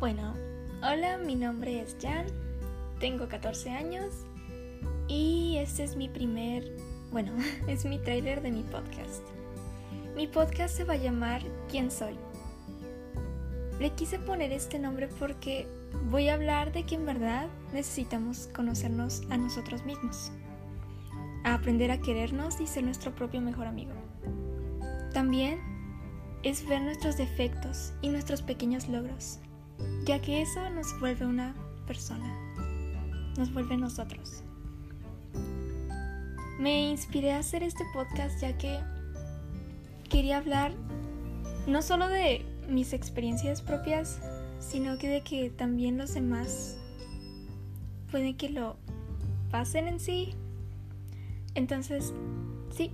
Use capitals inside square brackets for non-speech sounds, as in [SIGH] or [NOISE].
Bueno, hola, mi nombre es Jan, tengo 14 años y este es mi primer, bueno, [LAUGHS] es mi trailer de mi podcast. Mi podcast se va a llamar ¿Quién soy? Le quise poner este nombre porque voy a hablar de que en verdad necesitamos conocernos a nosotros mismos, a aprender a querernos y ser nuestro propio mejor amigo. También es ver nuestros defectos y nuestros pequeños logros, ya que eso nos vuelve una persona, nos vuelve nosotros. Me inspiré a hacer este podcast ya que quería hablar no solo de mis experiencias propias, sino que de que también los demás pueden que lo pasen en sí. Entonces, sí.